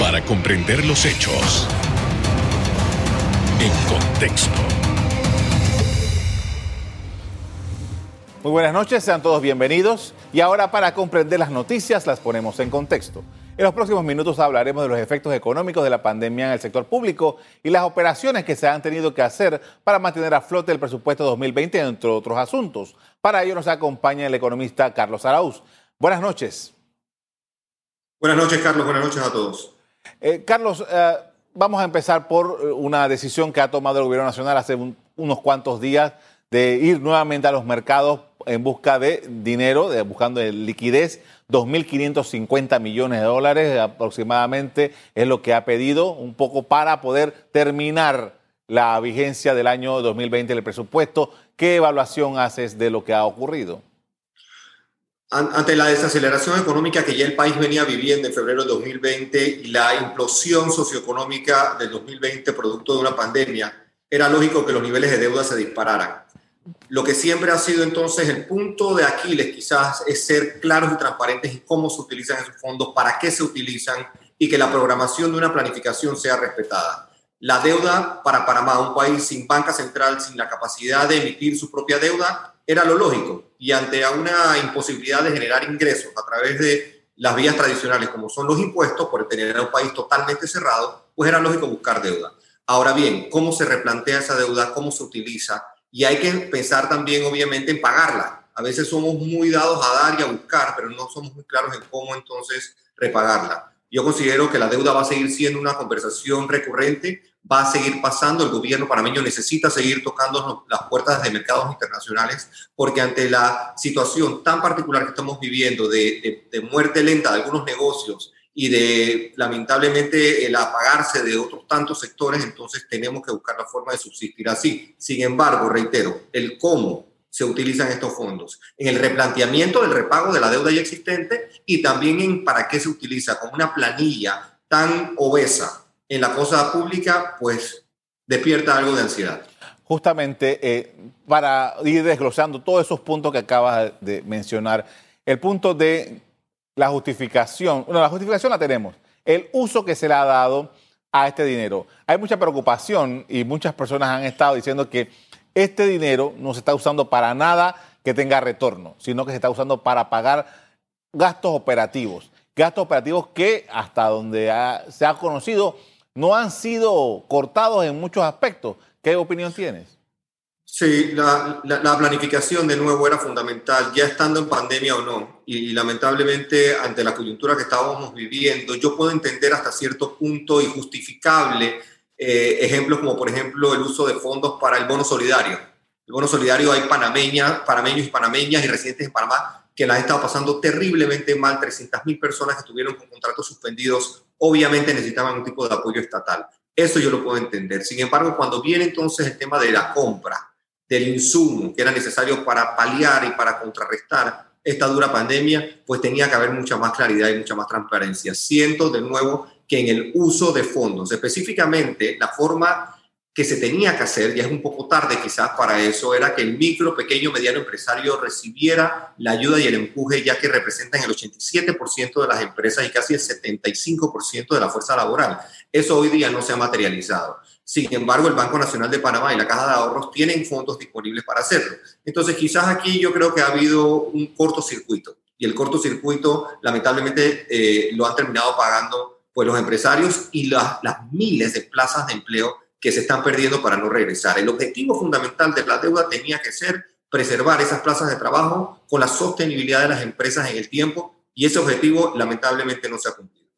Para comprender los hechos en contexto. Muy buenas noches, sean todos bienvenidos. Y ahora para comprender las noticias las ponemos en contexto. En los próximos minutos hablaremos de los efectos económicos de la pandemia en el sector público y las operaciones que se han tenido que hacer para mantener a flote el presupuesto 2020, entre otros asuntos. Para ello nos acompaña el economista Carlos Arauz. Buenas noches. Buenas noches, Carlos. Buenas noches a todos. Eh, Carlos, eh, vamos a empezar por eh, una decisión que ha tomado el Gobierno Nacional hace unos cuantos días de ir nuevamente a los mercados en busca de dinero, de, buscando de liquidez. 2.550 millones de dólares aproximadamente es lo que ha pedido, un poco para poder terminar la vigencia del año 2020 del presupuesto. ¿Qué evaluación haces de lo que ha ocurrido? Ante la desaceleración económica que ya el país venía viviendo en febrero de 2020 y la implosión socioeconómica del 2020 producto de una pandemia, era lógico que los niveles de deuda se dispararan. Lo que siempre ha sido entonces el punto de Aquiles quizás es ser claros y transparentes en cómo se utilizan esos fondos, para qué se utilizan y que la programación de una planificación sea respetada. La deuda para Panamá, un país sin banca central, sin la capacidad de emitir su propia deuda, era lo lógico. Y ante una imposibilidad de generar ingresos a través de las vías tradicionales, como son los impuestos, por tener un país totalmente cerrado, pues era lógico buscar deuda. Ahora bien, ¿cómo se replantea esa deuda? ¿Cómo se utiliza? Y hay que pensar también, obviamente, en pagarla. A veces somos muy dados a dar y a buscar, pero no somos muy claros en cómo entonces repagarla. Yo considero que la deuda va a seguir siendo una conversación recurrente, va a seguir pasando, el gobierno panameño necesita seguir tocando las puertas de mercados internacionales, porque ante la situación tan particular que estamos viviendo de, muerte lenta de algunos negocios y de lamentablemente el apagarse de otros tantos sectores, entonces tenemos que buscar la forma de subsistir así. Sin embargo, reitero, el cómo se utilizan estos fondos, en el replanteamiento del repago de la deuda ya existente y también en para qué se utiliza con una planilla tan obesa en la cosa pública, pues despierta algo de ansiedad. Justamente eh, para ir desglosando todos esos puntos que acabas de mencionar, el punto de la justificación, bueno, la justificación la tenemos, el uso que se le ha dado a este dinero. Hay mucha preocupación y muchas personas han estado diciendo que este dinero no se está usando para nada que tenga retorno, sino que se está usando para pagar gastos operativos. Gastos operativos que hasta donde se ha conocido no han sido cortados en muchos aspectos. ¿Qué opinión tienes? Sí, la, planificación de nuevo era fundamental, ya estando en pandemia o no. Y, lamentablemente, ante la coyuntura que estábamos viviendo, yo puedo entender hasta cierto punto injustificable eh, ejemplos como por ejemplo el uso de fondos para el bono solidario. El bono solidario hay panameñas, panameños y panameñas y residentes en Panamá que la han estado pasando terriblemente mal, 300.000 personas que estuvieron con contratos suspendidos, obviamente necesitaban un tipo de apoyo estatal. Eso yo lo puedo entender. Sin embargo, cuando viene entonces el tema de la compra del insumo que era necesario para paliar y para contrarrestar esta dura pandemia, pues tenía que haber mucha más claridad y mucha más transparencia. Siento de nuevo que en el uso de fondos, específicamente la forma que se tenía que hacer, ya es un poco tarde quizás para eso, era que el micro, pequeño, mediano empresario recibiera la ayuda y el empuje, ya que representan el 87% de las empresas y casi el 75% de la fuerza laboral. Eso hoy día no se ha materializado. Sin embargo, el Banco Nacional de Panamá y la Caja de Ahorros tienen fondos disponibles para hacerlo. Entonces, quizás aquí yo creo que ha habido un cortocircuito y el cortocircuito lamentablemente eh, lo han terminado pagando pues los empresarios y las, miles de plazas de empleo que se están perdiendo para no regresar. El objetivo fundamental de la deuda tenía que ser preservar esas plazas de trabajo con la sostenibilidad de las empresas en el tiempo y ese objetivo lamentablemente no se ha cumplido.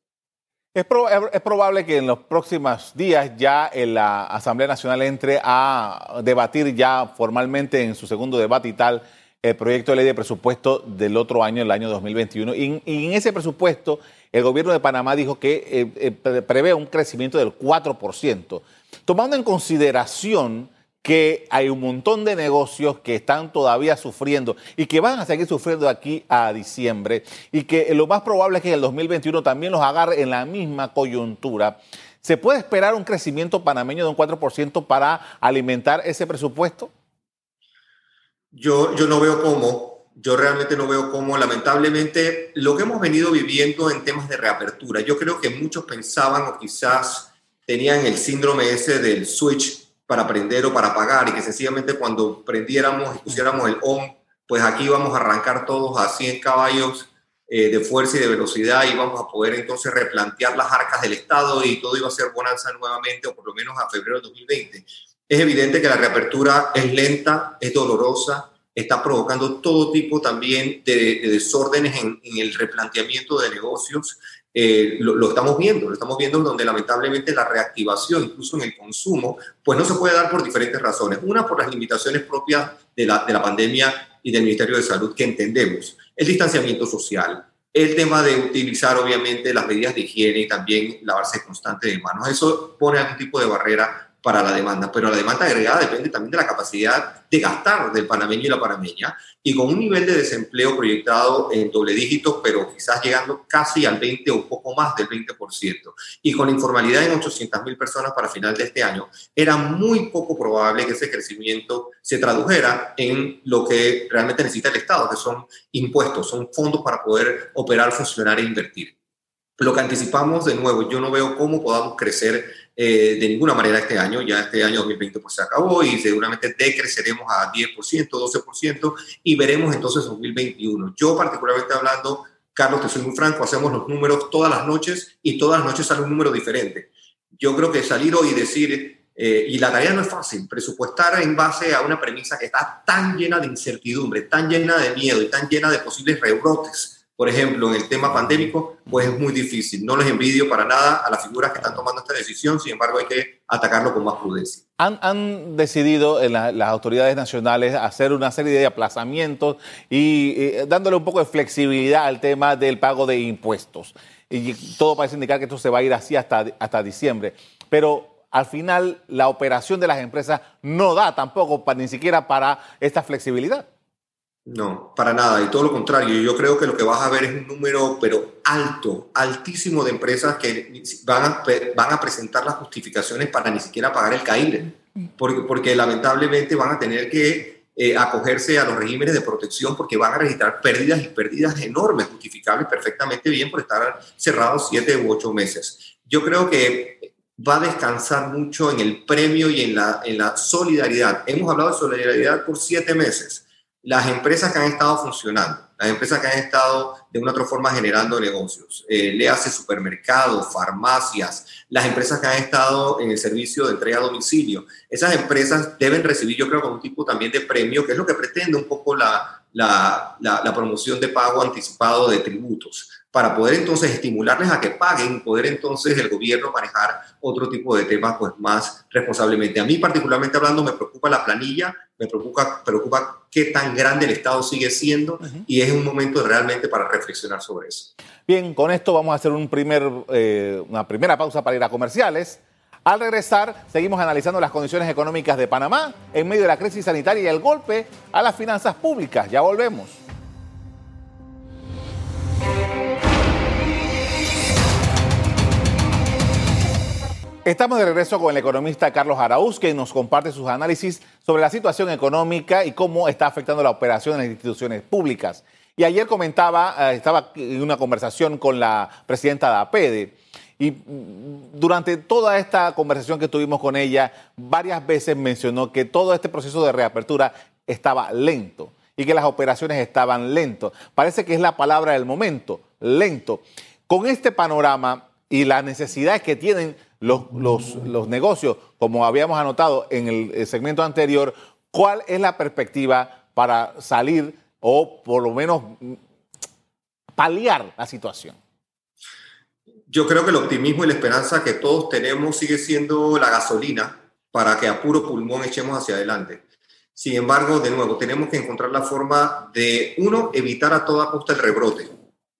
Es, es, probable que en los próximos días ya la Asamblea Nacional entre a debatir ya formalmente en su segundo debate y tal el proyecto de ley de presupuesto del otro año, el año 2021. Y, y en ese presupuesto el gobierno de Panamá dijo que eh, eh, prevé un crecimiento del 4%, tomando en consideración que hay un montón de negocios que están todavía sufriendo y que van a seguir sufriendo aquí a diciembre y que lo más probable es que en el 2021 también los agarre en la misma coyuntura. ¿Se puede esperar un crecimiento panameño de un 4% para alimentar ese presupuesto? Yo, yo no veo cómo Yo realmente no veo cómo, lamentablemente, lo que hemos venido viviendo en temas de reapertura, yo creo que muchos pensaban o quizás tenían el síndrome ese del switch para prender o para apagar y que sencillamente cuando prendiéramos y pusiéramos el on, pues aquí vamos a arrancar todos a 100 caballos eh, de fuerza y de velocidad y vamos a poder entonces replantear las arcas del Estado y todo iba a ser bonanza nuevamente o por lo menos a febrero de 2020. Es evidente que la reapertura es lenta, es dolorosa, está provocando todo tipo también de, desórdenes en, el replanteamiento de negocios. Eh, lo, estamos viendo, lo estamos viendo donde lamentablemente la reactivación, incluso en el consumo, pues no se puede dar por diferentes razones. Una, por las limitaciones propias de la, de la pandemia y del Ministerio de Salud que entendemos. El distanciamiento social, el tema de utilizar obviamente las medidas de higiene y también lavarse constante de manos. Eso pone algún tipo de barrera para la demanda, pero la demanda agregada depende también de la capacidad de gastar del panameño y la panameña, y con un nivel de desempleo proyectado en doble dígito, pero quizás llegando casi al 20 o un poco más del 20%, y con la informalidad en 800 mil personas para final de este año, era muy poco probable que ese crecimiento se tradujera en lo que realmente necesita el Estado, que son impuestos, son fondos para poder operar, funcionar e invertir. Lo que anticipamos, de nuevo, yo no veo cómo podamos crecer eh, de ninguna manera este año. Ya este año 2020 pues se acabó y seguramente decreceremos a 10%, 12% y veremos entonces 2021. Yo particularmente hablando, Carlos, te soy muy franco, hacemos los números todas las noches y todas las noches sale un número diferente. Yo creo que salir hoy y decir, eh, y la tarea no es fácil, presupuestar en base a una premisa que está tan llena de incertidumbre, tan llena de miedo y tan llena de posibles rebrotes por ejemplo, en el tema pandémico, pues es muy difícil. No les envidio para nada a las figuras que están tomando esta decisión, sin embargo hay que atacarlo con más prudencia. Han, decidido en las autoridades nacionales hacer una serie de aplazamientos y, dándole un poco de flexibilidad al tema del pago de impuestos. Y todo parece indicar que esto se va a ir así hasta, hasta diciembre. Pero al final la operación de las empresas no da tampoco para, ni siquiera para esta flexibilidad. No, para nada, y todo lo contrario. Yo creo que lo que vas a ver es un número, pero alto, altísimo de empresas que van a, van a presentar las justificaciones para ni siquiera pagar el CAIRE, porque, porque lamentablemente van a tener que eh, acogerse a los regímenes de protección porque van a registrar pérdidas y pérdidas enormes, justificables perfectamente bien por estar cerrados siete u ocho meses. Yo creo que va a descansar mucho en el premio y en la, en la solidaridad. Hemos hablado de solidaridad por siete meses las empresas que han estado funcionando, las empresas que han estado de una u otra forma generando negocios, eh, le hace supermercados, farmacias, las empresas que han estado en el servicio de entrega a domicilio, esas empresas deben recibir, yo creo, con un tipo también de premio, que es lo que pretende un poco la, la, la promoción de pago anticipado de tributos para poder entonces estimularles a que paguen, poder entonces el gobierno manejar otro tipo de temas pues más responsablemente. A mí particularmente hablando me preocupa la planilla, me preocupa, preocupa qué tan grande el Estado sigue siendo y es un momento realmente para reflexionar sobre eso. Bien, con esto vamos a hacer un primer, eh, una primera pausa para ir a comerciales. Al regresar, seguimos analizando las condiciones económicas de Panamá en medio de la crisis sanitaria y el golpe a las finanzas públicas. Ya volvemos. Estamos de regreso con el economista Carlos Araúz, que nos comparte sus análisis sobre la situación económica y cómo está afectando la operación en las instituciones públicas. Y ayer comentaba, eh, estaba en una conversación con la presidenta de APEDE, y durante toda esta conversación que tuvimos con ella, varias veces mencionó que todo este proceso de reapertura estaba lento y que las operaciones estaban lentos. Parece que es la palabra del momento, lento. Con este panorama y las necesidades que tienen los, los, negocios, como habíamos anotado en el segmento anterior, ¿cuál es la perspectiva para salir o por lo menos paliar la situación? Yo creo que el optimismo y la esperanza que todos tenemos sigue siendo la gasolina para que a puro pulmón echemos hacia adelante. Sin embargo, de nuevo, tenemos que encontrar la forma de, uno, evitar a toda costa el rebrote.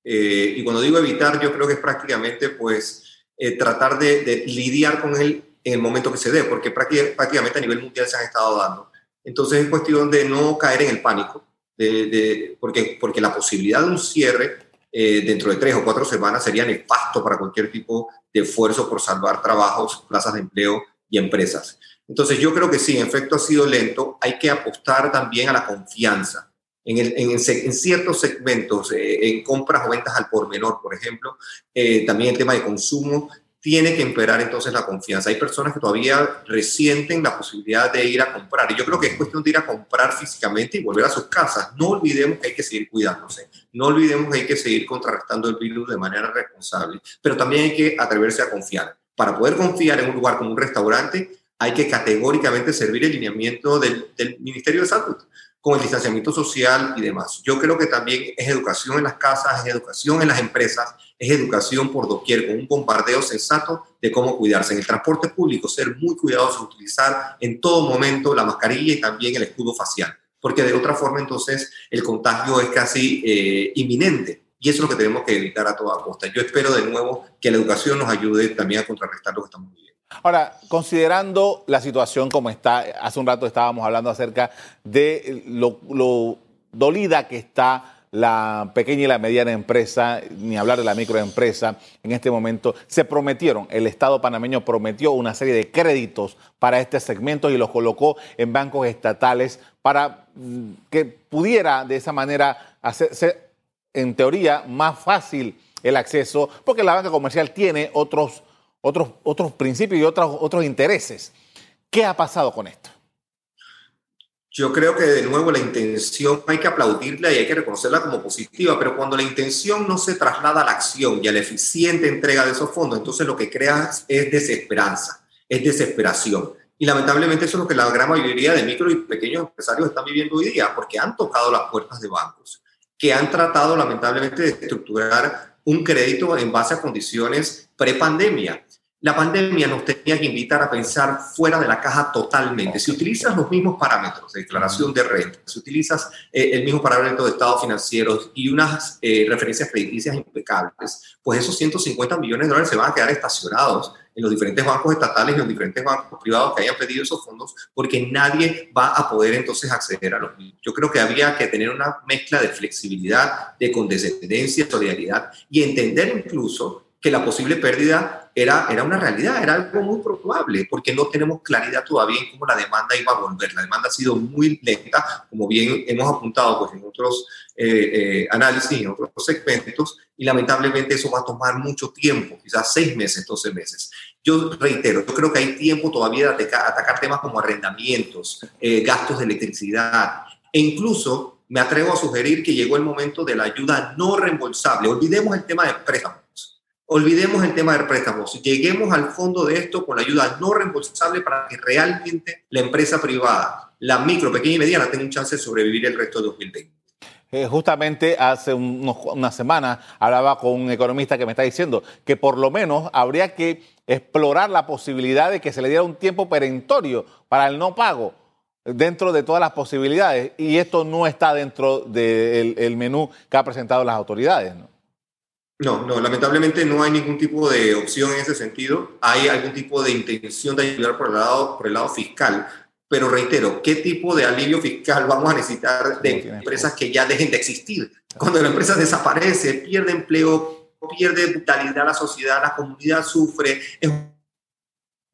Eh, y cuando digo evitar, yo creo que es prácticamente, pues, eh, tratar de, lidiar con él en el momento que se dé, porque prácticamente a nivel mundial se han estado dando. Entonces es cuestión de no caer en el pánico, de, porque, porque la posibilidad de un cierre eh, dentro de tres o cuatro semanas sería nefasto para cualquier tipo de esfuerzo por salvar trabajos, plazas de empleo y empresas. Entonces yo creo que sí, en efecto ha sido lento, hay que apostar también a la confianza. En, en, ciertos segmentos, eh, en compras o ventas al por menor, por ejemplo, eh, también el tema de consumo, tiene que imperar entonces la confianza. Hay personas que todavía resienten la posibilidad de ir a comprar. Y yo creo que es cuestión de ir a comprar físicamente y volver a sus casas. No olvidemos que hay que seguir cuidándose. No olvidemos que hay que seguir contrarrestando el virus de manera responsable. Pero también hay que atreverse a confiar. Para poder confiar en un lugar como un restaurante, hay que categóricamente servir el lineamiento del, del Ministerio de Salud con el distanciamiento social y demás. Yo creo que también es educación en las casas, es educación en las empresas, es educación por doquier, con un bombardeo sensato de cómo cuidarse. En el transporte público, ser muy cuidadosos, utilizar en todo momento la mascarilla y también el escudo facial, porque de otra forma entonces el contagio es casi eh, inminente. Y eso es lo que tenemos que evitar a toda costa. Yo espero de nuevo que la educación nos ayude también a contrarrestar lo que estamos viviendo. Ahora, considerando la situación como está, hace un rato estábamos hablando acerca de lo, dolida que está la pequeña y la mediana empresa, ni hablar de la microempresa en este momento, se prometieron, el Estado panameño prometió una serie de créditos para este segmento y los colocó en bancos estatales para mm, que pudiera de esa manera hacerse, en teoría, más fácil el acceso, porque la banca comercial tiene otros otros, otros principios y otros, otros intereses. ¿Qué ha pasado con esto? Yo creo que de nuevo la intención hay que aplaudirla y hay que reconocerla como positiva, pero cuando la intención no se traslada a la acción y a la eficiente entrega de esos fondos, entonces lo que creas es desesperanza, es desesperación. Y lamentablemente eso es lo que la gran mayoría de micro y pequeños empresarios están viviendo hoy día, porque han tocado las puertas de bancos, que han tratado lamentablemente de estructurar un crédito en base a condiciones prepandemia la pandemia nos tenía que invitar a pensar fuera de la caja totalmente. Si utilizas los mismos parámetros de declaración de renta, si utilizas eh, el mismo parámetro de estados financieros y unas eh, referencias crediticias impecables, pues esos 150 millones de dólares se van a quedar estacionados en los diferentes bancos estatales y en los diferentes bancos privados que hayan pedido esos fondos, porque nadie va a poder entonces acceder a los mismos. Yo creo que había que tener una mezcla de flexibilidad, de condescendencia, solidaridad y entender incluso que la posible pérdida era, era una realidad, era algo muy probable, porque no tenemos claridad todavía en cómo la demanda iba a volver. La demanda ha sido muy lenta, como bien hemos apuntado pues, en otros eh, eh, análisis, en otros segmentos, y lamentablemente eso va a tomar mucho tiempo, quizás seis meses, doce meses. Yo reitero, yo creo que hay tiempo todavía de atacar, temas como arrendamientos, eh, gastos de electricidad, e incluso me atrevo a sugerir que llegó el momento de la ayuda no reembolsable. Olvidemos el tema de préstamos Olvidemos el tema de préstamos. Lleguemos al fondo de esto con la ayuda no reembolsable para que realmente la empresa privada, la micro, pequeña y mediana, tenga un chance de sobrevivir el resto de 2020. Eh, justamente hace una semana hablaba con un economista que me está diciendo que por lo menos habría que explorar la posibilidad de que se le diera un tiempo perentorio para el no pago dentro de todas las posibilidades. Y esto no está dentro del menú que ha presentado las autoridades. No, no, lamentablemente no hay ningún tipo de opción en ese sentido. Hay algún tipo de intención de ayudar por el lado, por el lado fiscal, pero reitero, ¿qué tipo de alivio fiscal vamos a necesitar de empresas que ya dejen de existir? Cuando la empresa desaparece, pierde empleo, pierde vitalidad a la sociedad, la comunidad sufre, es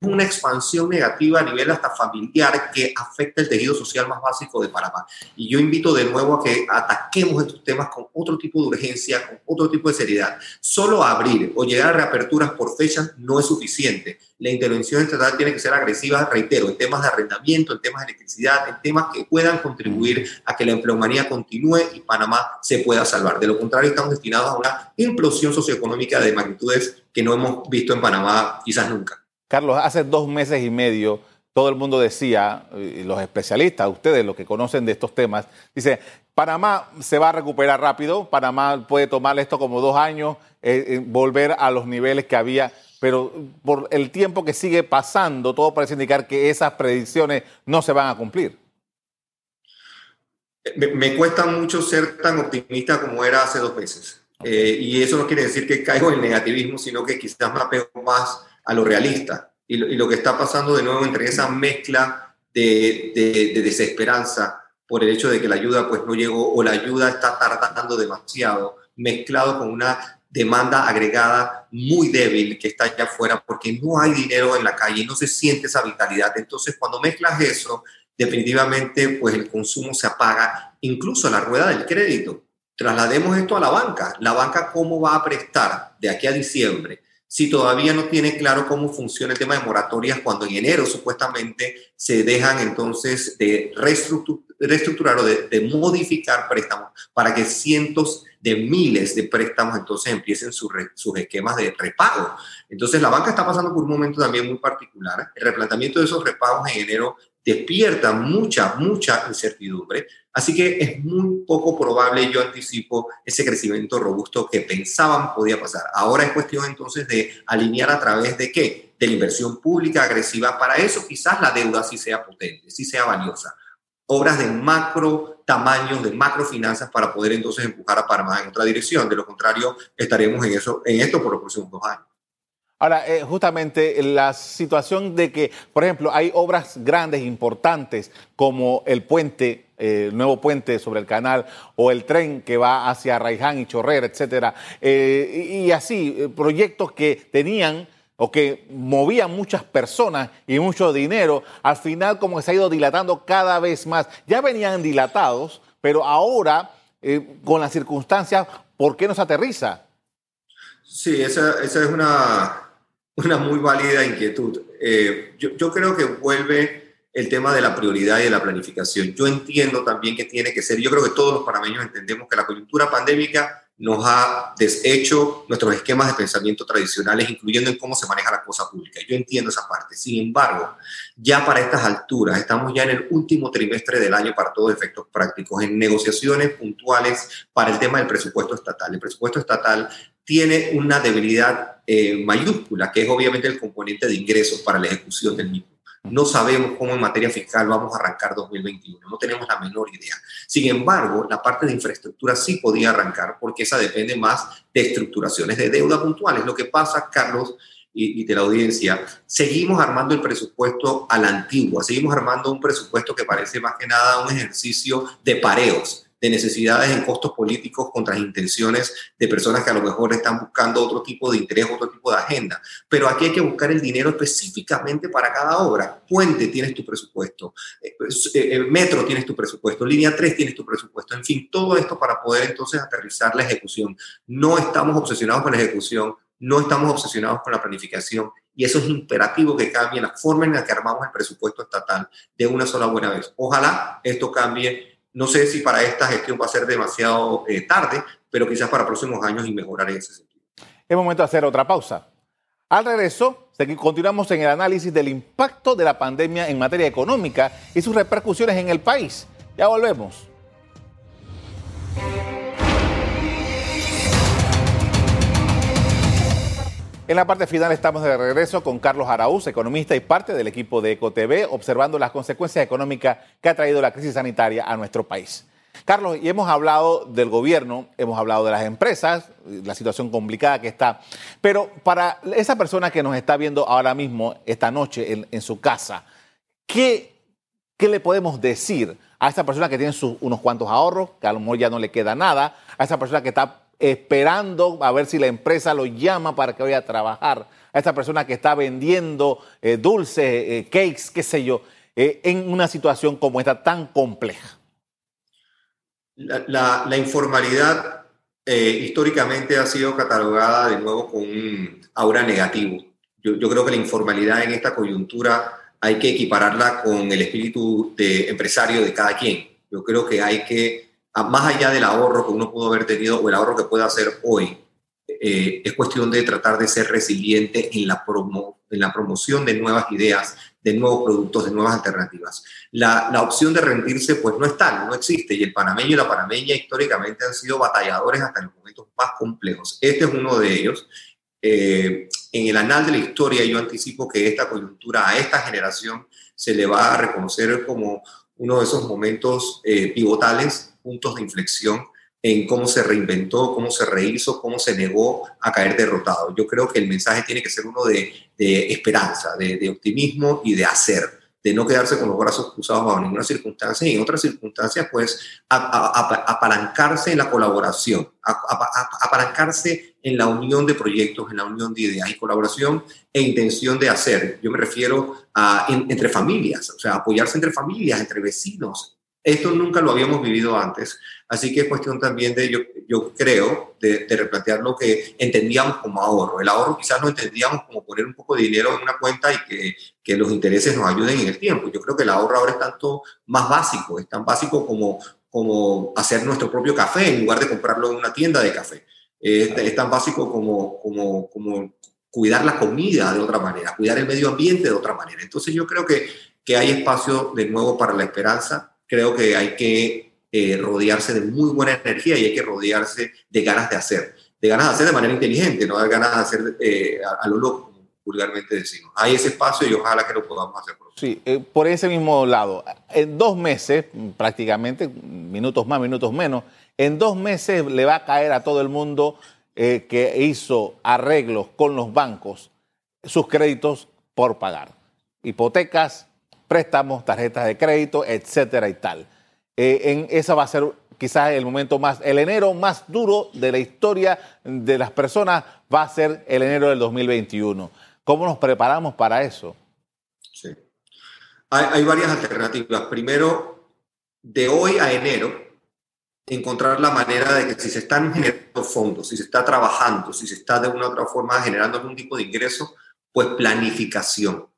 una expansión negativa a nivel hasta familiar que afecta el tejido social más básico de Panamá. Y yo invito de nuevo a que ataquemos estos temas con otro tipo de urgencia, con otro tipo de seriedad. Solo abrir o llegar a reaperturas por fechas no es suficiente. La intervención estatal tiene que ser agresiva, reitero, en temas de arrendamiento, en temas de electricidad, en temas que puedan contribuir a que la empleomanía continúe y Panamá se pueda salvar. De lo contrario, estamos destinados a una implosión socioeconómica de magnitudes que no hemos visto en Panamá quizás nunca. Carlos, hace dos meses y medio todo el mundo decía, los especialistas, ustedes los que conocen de estos temas, dice, Panamá se va a recuperar rápido, Panamá puede tomar esto como dos años, eh, eh, volver a los niveles que había, pero por el tiempo que sigue pasando, todo parece indicar que esas predicciones no se van a cumplir. Me, cuesta mucho ser tan optimista como era hace dos meses. Eh, y eso no quiere decir que caigo en negativismo, sino que quizás me apego más a lo realista. Y lo, que está pasando de nuevo entre esa mezcla de, de, desesperanza por el hecho de que la ayuda pues no llegó o la ayuda está tardando demasiado, mezclado con una demanda agregada muy débil que está allá afuera porque no hay dinero en la calle, no se siente esa vitalidad. Entonces, cuando mezclas eso, definitivamente pues el consumo se apaga incluso la rueda del crédito. Traslademos esto a la banca. La banca, ¿cómo va a prestar de aquí a diciembre? Si todavía no tiene claro cómo funciona el tema de moratorias cuando en enero supuestamente se dejan entonces de reestructurar o de, modificar préstamos para que cientos de miles de préstamos entonces empiecen sus esquemas de repago. Entonces la banca está pasando por un momento también muy particular. El replanteamiento de esos repagos en enero despierta mucha, mucha incertidumbre. Así que es muy poco probable, yo anticipo, ese crecimiento robusto que pensaban podía pasar. Ahora es cuestión entonces de alinear a través de qué? De la inversión pública agresiva. Para eso quizás la deuda sí sea potente, sí sea valiosa. Obras de macro tamaño, de macro finanzas para poder entonces empujar a Panamá en otra dirección. De lo contrario, estaremos en, eso, en esto por los próximos dos años. Ahora, eh, justamente la situación de que, por ejemplo, hay obras grandes, importantes, como el puente, eh, el nuevo puente sobre el canal, o el tren que va hacia Raiján y Chorrera, etcétera, eh, y, así, proyectos que tenían o que movían muchas personas y mucho dinero, al final como que se ha ido dilatando cada vez más. Ya venían dilatados, pero ahora, con las circunstancias, ¿por qué no se aterriza? Sí, esa, es una, una muy válida inquietud. Eh, yo, creo que vuelve el tema de la prioridad y de la planificación. Yo entiendo también que tiene que ser, yo creo que todos los panameños entendemos que la coyuntura pandémica nos ha deshecho nuestros esquemas de pensamiento tradicionales, incluyendo en cómo se maneja la cosa pública. Yo entiendo esa parte. Sin embargo, ya para estas alturas, estamos ya en el último trimestre del año para todos efectos prácticos, en negociaciones puntuales para el tema del presupuesto estatal. El presupuesto estatal tiene una debilidad eh, mayúscula, que es obviamente el componente de ingresos para la ejecución del mismo. No sabemos cómo en materia fiscal vamos a arrancar 2021, no tenemos la menor idea. Sin embargo, la parte de infraestructura sí podía arrancar porque esa depende más de estructuraciones de deuda puntuales. Lo que pasa, Carlos, y, de la audiencia, seguimos armando el presupuesto a la antigua, seguimos armando un presupuesto que parece más que nada un ejercicio de pareos de necesidades en costos políticos contra intenciones de personas que a lo mejor están buscando otro tipo de interés, otro tipo de agenda. Pero aquí hay que buscar el dinero específicamente para cada obra. Puente tienes tu presupuesto, eh, eh, metro tienes tu presupuesto, línea 3 tienes tu presupuesto, en fin, todo esto para poder entonces aterrizar la ejecución. No estamos obsesionados con la ejecución, no estamos obsesionados con la planificación y eso es imperativo que cambie la forma en la que armamos el presupuesto estatal de una sola buena vez. Ojalá esto cambie no sé si para esta gestión va a ser demasiado eh, tarde, pero quizás para próximos años y mejorar en ese sentido. Es momento de hacer otra pausa. Al regreso, continuamos en el análisis del impacto de la pandemia en materia económica y sus repercusiones en el país. Ya volvemos. En la parte final estamos de regreso con Carlos Araúz, economista y parte del equipo de EcoTV, observando las consecuencias económicas que ha traído la crisis sanitaria a nuestro país. Carlos, y hemos hablado del gobierno, hemos hablado de las empresas, la situación complicada que está, pero para esa persona que nos está viendo ahora mismo, esta noche, en, su casa, ¿qué, ¿qué le podemos decir a esa persona que tiene unos cuantos ahorros, que a lo mejor ya no le queda nada, a esa persona que está esperando a ver si la empresa lo llama para que vaya a trabajar, a esa persona que está vendiendo eh, dulces, eh, cakes, qué sé yo, eh, en una situación como esta tan compleja? La, informalidad históricamente ha sido catalogada de nuevo con un aura negativo. Yo, yo creo que la informalidad en esta coyuntura hay que equipararla con el espíritu de empresario de cada quien. Yo creo que hay que más allá del ahorro que uno pudo haber tenido o el ahorro que puede hacer hoy, eh, es cuestión de tratar de ser resiliente en la, promo, en la promoción de nuevas ideas, de nuevos productos, de nuevas alternativas. La, la, opción de rendirse pues no está, no existe y el panameño y la panameña históricamente han sido batalladores hasta los momentos más complejos. Este es uno de ellos. Eh, en el anal de la historia yo anticipo que esta coyuntura a esta generación se le va a reconocer como uno de esos momentos eh, pivotales puntos de inflexión en cómo se reinventó, cómo se rehizo, cómo se negó a caer derrotado. Yo creo que el mensaje tiene que ser uno de, esperanza, de, optimismo y de hacer, de no quedarse con los brazos cruzados bajo ninguna circunstancia y en otras circunstancias, pues, apalancarse en la colaboración, apalancarse en la unión de proyectos, en la unión de ideas y colaboración e intención de hacer. Yo me refiero a entre familias, o sea, apoyarse entre familias, entre vecinos, Esto nunca lo habíamos vivido antes, así que es cuestión también de, yo, yo creo, de, replantear lo que entendíamos como ahorro. El ahorro quizás no entendíamos como poner un poco de dinero en una cuenta y que, que los intereses nos ayuden en el tiempo. Yo creo que el ahorro ahora es tanto más básico, es tan básico como, como hacer nuestro propio café en lugar de comprarlo en una tienda de café. Es, es tan básico como, como, como cuidar la comida de otra manera, cuidar el medio ambiente de otra manera. Entonces yo creo que, que hay espacio de nuevo para la esperanza creo que hay que eh, rodearse de muy buena energía y hay que rodearse de ganas de hacer, de ganas de hacer de manera inteligente, no de ganas de hacer eh, a, lo loco, vulgarmente decimos. Hay ese espacio y ojalá que lo podamos hacer. Sí, eh, por ese mismo lado, en dos meses, prácticamente, minutos más, minutos menos, en dos meses le va a caer a todo el mundo que hizo arreglos con los bancos sus créditos por pagar. Hipotecas, préstamos, tarjetas de crédito, etcétera y tal. Eh, en, esa va a ser quizás el momento más, el enero más duro de la historia de las personas va a ser el enero del 2021. ¿Cómo nos preparamos para eso? Sí. Hay, hay varias alternativas. Primero, de hoy a enero, encontrar la manera de que si se están generando fondos, si se está trabajando, si se está de una u otra forma generando algún tipo de ingreso, pues planificación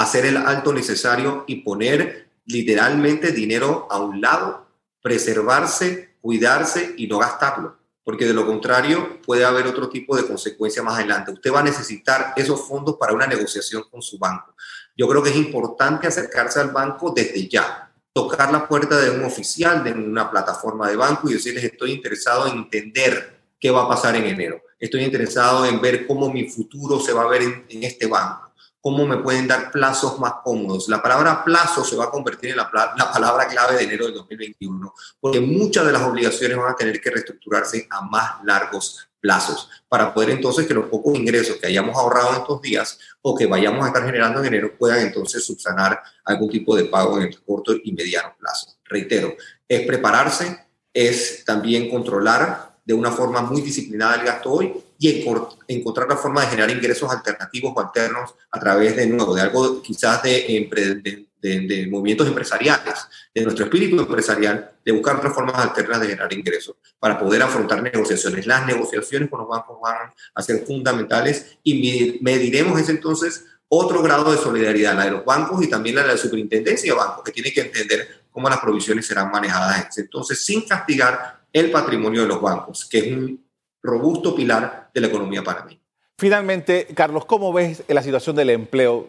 hacer el alto necesario y poner literalmente dinero a un lado, preservarse, cuidarse y no gastarlo, porque de lo contrario puede haber otro tipo de consecuencia más adelante. Usted va a necesitar esos fondos para una negociación con su banco. Yo creo que es importante acercarse al banco desde ya, tocar la puerta de un oficial de una plataforma de banco y decirles estoy interesado en entender qué va a pasar en enero. Estoy interesado en ver cómo mi futuro se va a ver en, en este banco cómo me pueden dar plazos más cómodos. La palabra plazo se va a convertir en la, palabra clave de enero del 2021, porque muchas de las obligaciones van a tener que reestructurarse a más largos plazos para poder entonces que los pocos ingresos que hayamos ahorrado en estos días o que vayamos a estar generando en enero puedan entonces subsanar algún tipo de pago en el corto y mediano plazo. Reitero, es prepararse, es también controlar de una forma muy disciplinada el gasto hoy y encontrar la forma de generar ingresos alternativos o alternos a través de nuevo, de algo quizás de, de, movimientos empresariales, de nuestro espíritu empresarial, de buscar otras formas alternas de generar ingresos para poder afrontar negociaciones. Las negociaciones con los bancos van a ser fundamentales y mediremos ese entonces otro grado de solidaridad, la de los bancos y también la de la superintendencia de bancos, que tiene que entender cómo las provisiones serán manejadas. Entonces, sin castigar el patrimonio de los bancos, que es un robusto pilar de la economía para mí. Finalmente, Carlos, ¿cómo ves la situación del empleo?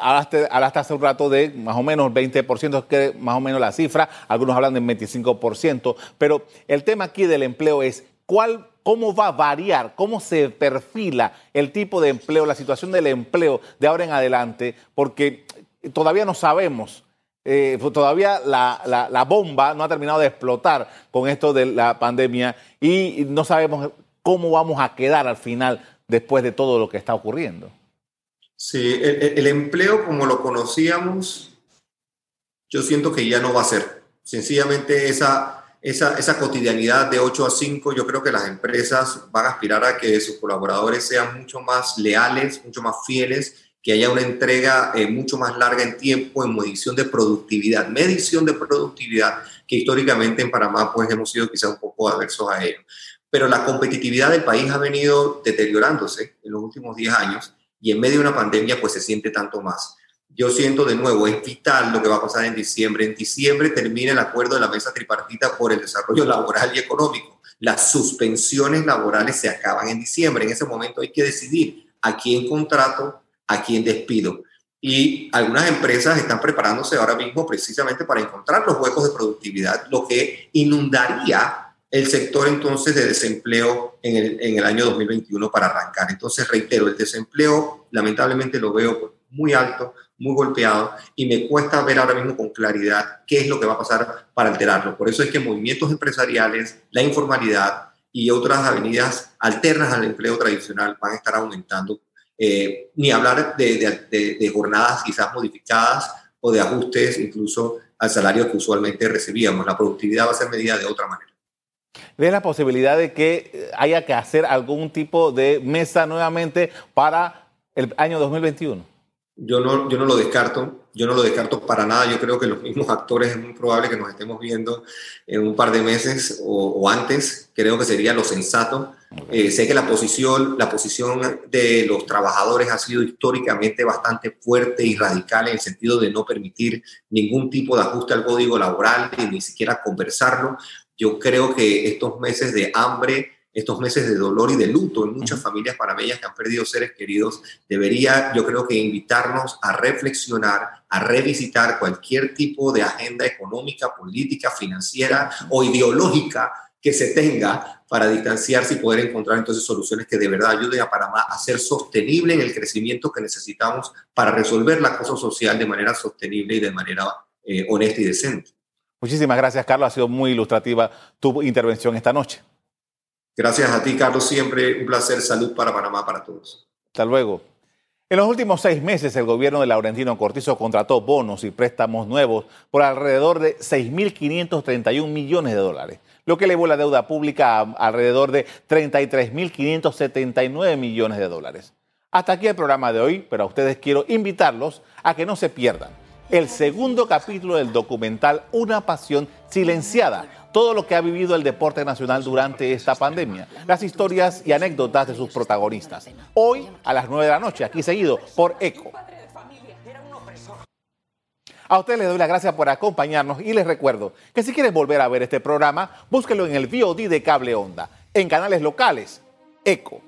Hablaste, hace un rato de más o menos 20%, que es más o menos la cifra, algunos hablan de 25%, pero el tema aquí del empleo es cuál, cómo va a variar, cómo se perfila el tipo de empleo, la situación del empleo de ahora en adelante, porque todavía no sabemos. Eh, todavía la, la bomba no ha terminado de explotar con esto de la pandemia y no sabemos cómo vamos a quedar al final después de todo lo que está ocurriendo. Sí, el, empleo como lo conocíamos, yo siento que ya no va a ser. Sencillamente esa, esa, esa cotidianidad de 8 a 5, yo creo que las empresas van a aspirar a que sus colaboradores sean mucho más leales, mucho más fieles, que haya una entrega eh, mucho más larga en tiempo, en medición de productividad, medición de productividad, que históricamente en Panamá pues hemos sido quizás un poco adversos a ello pero la competitividad del país ha venido deteriorándose en los últimos 10 años y en medio de una pandemia pues se siente tanto más. Yo siento de nuevo, es vital lo que va a pasar en diciembre. En diciembre termina el acuerdo de la mesa tripartita por el desarrollo laboral y económico. Las suspensiones laborales se acaban en diciembre. En ese momento hay que decidir a quién contrato, a quién despido. Y algunas empresas están preparándose ahora mismo precisamente para encontrar los huecos de productividad, lo que inundaría el sector entonces de desempleo en el, en el año 2021 para arrancar. Entonces, reitero, el desempleo lamentablemente lo veo muy alto, muy golpeado y me cuesta ver ahora mismo con claridad qué es lo que va a pasar para alterarlo. Por eso es que movimientos empresariales, la informalidad y otras avenidas alternas al empleo tradicional van a estar aumentando. Eh, ni hablar de, de, de jornadas quizás modificadas o de ajustes incluso al salario que usualmente recibíamos. La productividad va a ser medida de otra manera. ¿Ves la posibilidad de que haya que hacer algún tipo de mesa nuevamente para el año 2021? Yo no, yo no lo descarto. yo no lo descarto para nada. Yo creo que los mismos actores es muy probable que nos estemos viendo en un par de meses o, antes. Creo que sería lo sensato. Eh, sé que la posición, la posición de los trabajadores ha sido históricamente bastante fuerte y radical en el sentido de no permitir ningún tipo de ajuste al código laboral ni siquiera conversarlo. Yo creo que estos meses de hambre estos meses de dolor y de luto en muchas familias panameñas que han perdido seres queridos, debería yo creo que invitarnos a reflexionar, a revisitar cualquier tipo de agenda económica, política, financiera o ideológica que se tenga para distanciarse y poder encontrar entonces soluciones que de verdad ayuden a Panamá a ser sostenible en el crecimiento que necesitamos para resolver la cosa social de manera sostenible y de manera eh, honesta y decente. Muchísimas gracias, Carlos. Ha sido muy ilustrativa tu intervención esta noche. Gracias a ti, Carlos. Siempre un placer. Salud para Panamá, para todos. Hasta luego. En los últimos seis meses, el gobierno de Laurentino Cortizo contrató bonos y préstamos nuevos por alrededor de 6.531 millones de dólares, lo que elevó la deuda pública a alrededor de 33.579 millones de dólares. Hasta aquí el programa de hoy, pero a ustedes quiero invitarlos a que no se pierdan el segundo capítulo del documental Una pasión silenciada todo lo que ha vivido el deporte nacional durante esta pandemia, las historias y anécdotas de sus protagonistas. Hoy a las 9 de la noche, aquí seguido por ECO. A ustedes les doy las gracias por acompañarnos y les recuerdo que si quieren volver a ver este programa, búsquelo en el VOD de Cable Onda, en canales locales, ECO.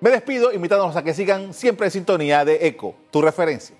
Me despido invitándolos a que sigan siempre en sintonía de ECO, tu referencia.